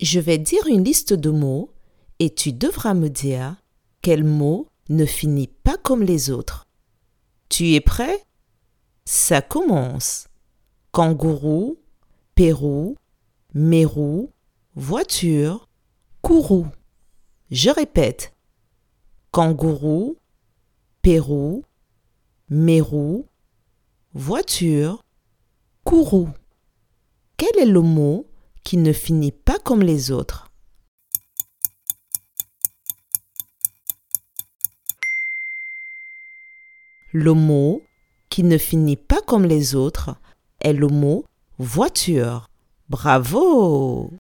Je vais dire une liste de mots et tu devras me dire quel mot ne finit pas comme les autres. Tu es prêt? Ça commence. Kangourou, Pérou, Mérou, voiture, courroux. Je répète. Kangourou, Pérou, Mérou, voiture, courroux. Quel est le mot qui ne finit pas comme les autres Le mot qui ne finit pas comme les autres est le mot voiture. Bravo